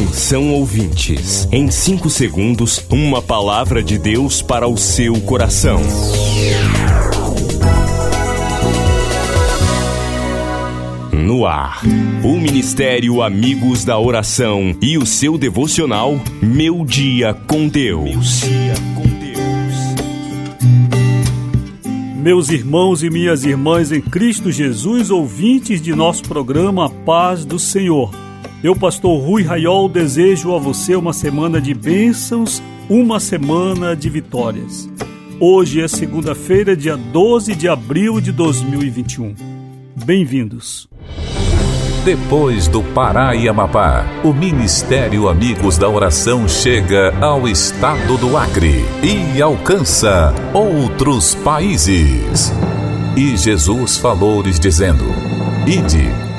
Atenção ouvintes, em 5 segundos, uma palavra de Deus para o seu coração. No ar, o Ministério Amigos da Oração e o seu devocional Meu Dia com Deus. Meus irmãos e minhas irmãs em Cristo Jesus, ouvintes de nosso programa Paz do Senhor. Eu, pastor Rui Raiol, desejo a você uma semana de bênçãos, uma semana de vitórias. Hoje é segunda-feira, dia 12 de abril de 2021. Bem-vindos. Depois do Pará e Amapá, o Ministério Amigos da Oração chega ao estado do Acre e alcança outros países. E Jesus falou-lhes dizendo: Ide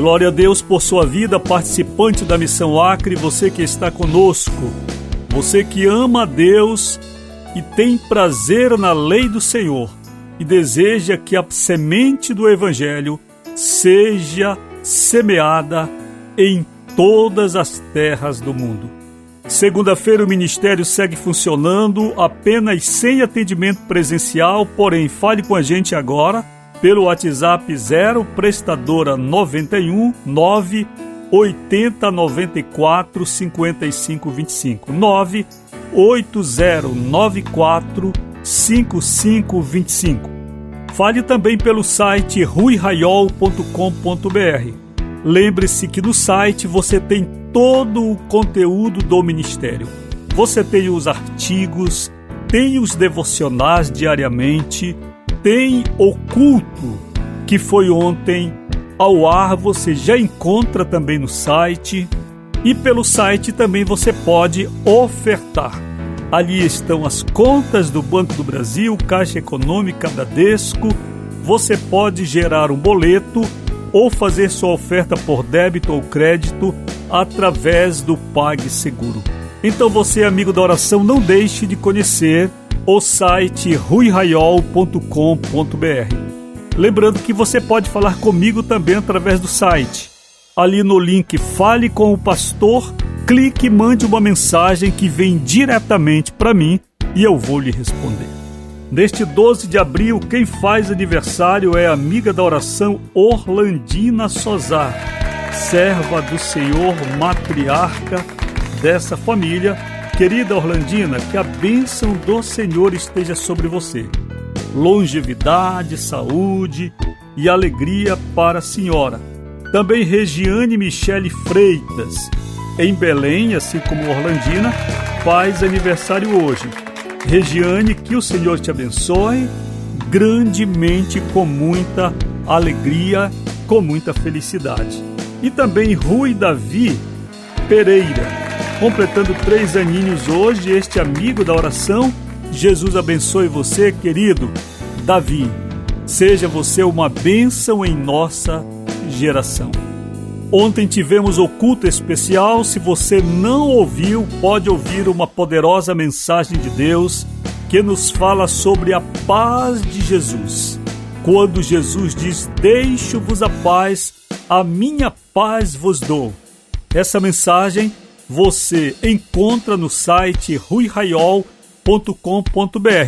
Glória a Deus por sua vida, participante da Missão Acre, você que está conosco, você que ama a Deus e tem prazer na lei do Senhor e deseja que a semente do Evangelho seja semeada em todas as terras do mundo. Segunda-feira o ministério segue funcionando apenas sem atendimento presencial, porém fale com a gente agora pelo WhatsApp 0 prestadora 91 9 80 94 55 25 9 8094 5525. Fale também pelo site ruiraiol.com.br. Lembre-se que no site você tem todo o conteúdo do ministério. Você tem os artigos, tem os devocionais diariamente, tem o culto que foi ontem ao ar, você já encontra também no site e pelo site também você pode ofertar. Ali estão as contas do Banco do Brasil, Caixa Econômica, Bradesco. Você pode gerar um boleto ou fazer sua oferta por débito ou crédito através do PagSeguro. Então você, amigo da oração, não deixe de conhecer o site ruiraiol.com.br. Lembrando que você pode falar comigo também através do site. Ali no link Fale com o Pastor, clique e mande uma mensagem que vem diretamente para mim e eu vou lhe responder. Neste 12 de abril, quem faz aniversário é a amiga da oração Orlandina Sozar, serva do Senhor, matriarca dessa família Querida Orlandina, que a bênção do Senhor esteja sobre você. Longevidade, saúde e alegria para a senhora. Também Regiane Michele Freitas, em Belém, assim como Orlandina, faz aniversário hoje. Regiane, que o Senhor te abençoe grandemente, com muita alegria, com muita felicidade. E também Rui Davi Pereira, completando três aninhos hoje, este amigo da oração. Jesus abençoe você, querido Davi. Seja você uma bênção em nossa geração. Ontem tivemos o culto especial. Se você não ouviu, pode ouvir uma poderosa mensagem de Deus que nos fala sobre a paz de Jesus. Quando Jesus diz: Deixo-vos a paz, a minha paz vos dou. Essa mensagem você encontra no site ruiraiol.com.br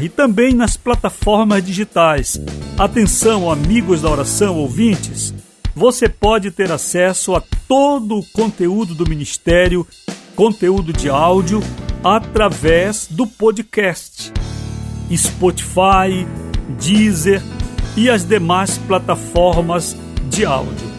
e também nas plataformas digitais. Atenção, amigos da oração, ouvintes, você pode ter acesso a todo o conteúdo do ministério, conteúdo de áudio, através do podcast. Spotify, Deezer e as demais plataformas de áudio.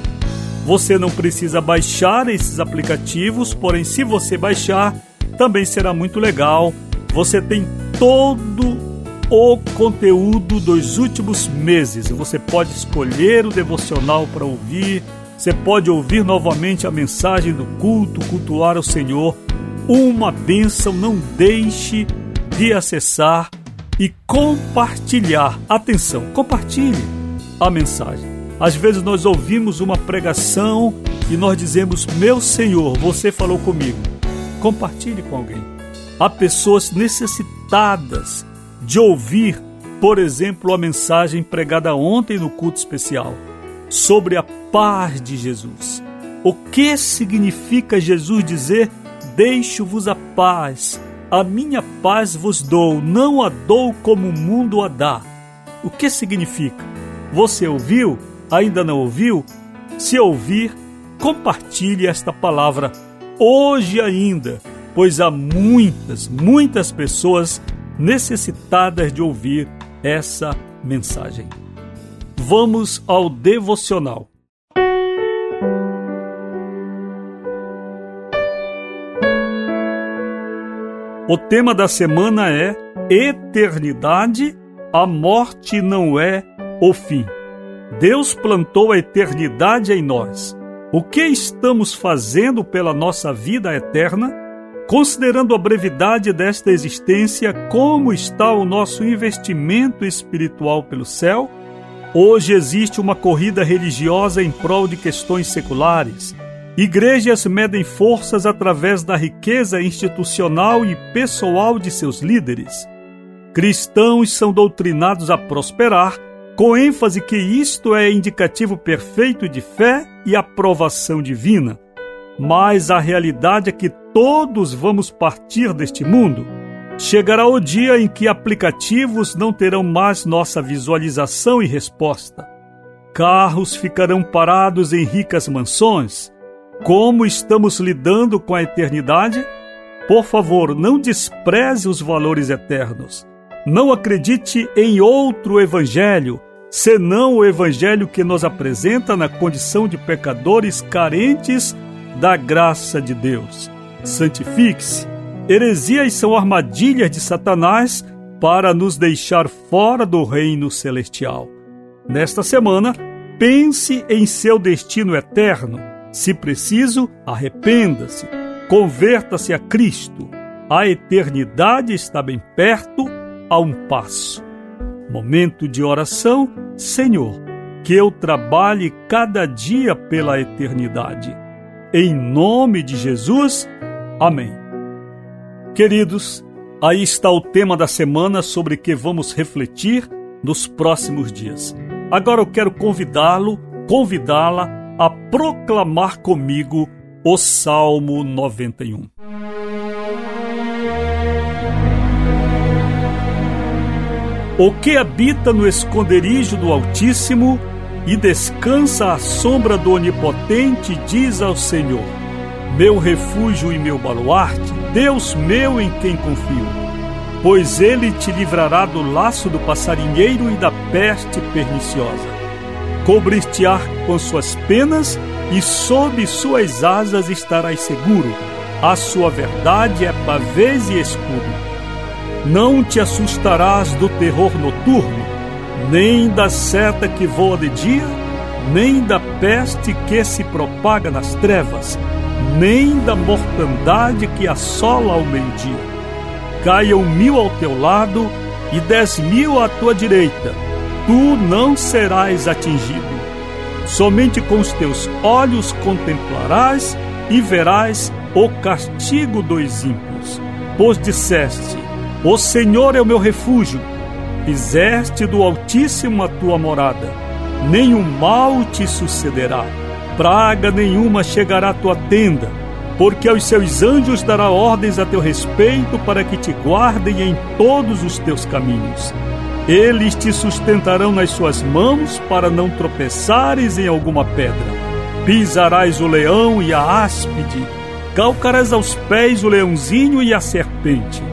Você não precisa baixar esses aplicativos, porém, se você baixar, também será muito legal. Você tem todo o conteúdo dos últimos meses. Você pode escolher o devocional para ouvir. Você pode ouvir novamente a mensagem do culto, cultuar o Senhor. Uma bênção, não deixe de acessar e compartilhar. Atenção, compartilhe a mensagem. Às vezes nós ouvimos uma pregação e nós dizemos: Meu Senhor, você falou comigo. Compartilhe com alguém. Há pessoas necessitadas de ouvir, por exemplo, a mensagem pregada ontem no culto especial sobre a paz de Jesus. O que significa Jesus dizer: Deixo-vos a paz, a minha paz vos dou, não a dou como o mundo a dá. O que significa? Você ouviu? Ainda não ouviu? Se ouvir, compartilhe esta palavra hoje ainda, pois há muitas, muitas pessoas necessitadas de ouvir essa mensagem. Vamos ao devocional. O tema da semana é Eternidade, a morte não é o fim. Deus plantou a eternidade em nós. O que estamos fazendo pela nossa vida eterna? Considerando a brevidade desta existência, como está o nosso investimento espiritual pelo céu? Hoje existe uma corrida religiosa em prol de questões seculares Igrejas medem forças através da riqueza institucional e pessoal de seus líderes. Cristãos são doutrinados a prosperar, com ênfase que isto é indicativo perfeito de fé e aprovação divina. Mas a realidade é que todos vamos partir deste mundo. Chegará o dia em que aplicativos não terão mais nossa visualização e resposta. Carros ficarão parados em ricas mansões como estamos lidando com a eternidade? Por favor, não despreze os valores eternos. Não acredite em outro evangelho, senão o evangelho que nos apresenta na condição de pecadores carentes da graça de Deus. Santifique-se. Heresias são armadilhas de Satanás para nos deixar fora do reino celestial. Nesta semana, pense em seu destino eterno se preciso, arrependa-se, converta-se a Cristo. A eternidade está bem perto, a um passo. Momento de oração, Senhor, que eu trabalhe cada dia pela eternidade. Em nome de Jesus, amém. Queridos, aí está o tema da semana sobre que vamos refletir nos próximos dias. Agora eu quero convidá-lo, convidá-la a proclamar comigo o Salmo 91. O que habita no esconderijo do Altíssimo e descansa à sombra do Onipotente, diz ao Senhor: Meu refúgio e meu baluarte, Deus meu em quem confio. Pois ele te livrará do laço do passarinheiro e da peste perniciosa cobrir-te-á com suas penas e sob suas asas estarás seguro. A sua verdade é pavês e escudo. Não te assustarás do terror noturno, nem da seta que voa de dia, nem da peste que se propaga nas trevas, nem da mortandade que assola ao meio-dia. Caiam mil ao teu lado e dez mil à tua direita tu não serás atingido. Somente com os teus olhos contemplarás e verás o castigo dos ímpios. Pois disseste: O Senhor é o meu refúgio. Fizeste do Altíssimo a tua morada. Nenhum mal te sucederá. Praga nenhuma chegará à tua tenda, porque aos seus anjos dará ordens a teu respeito para que te guardem em todos os teus caminhos. Eles te sustentarão nas suas mãos para não tropeçares em alguma pedra. Pisarás o leão e a áspide, calcarás aos pés o leãozinho e a serpente.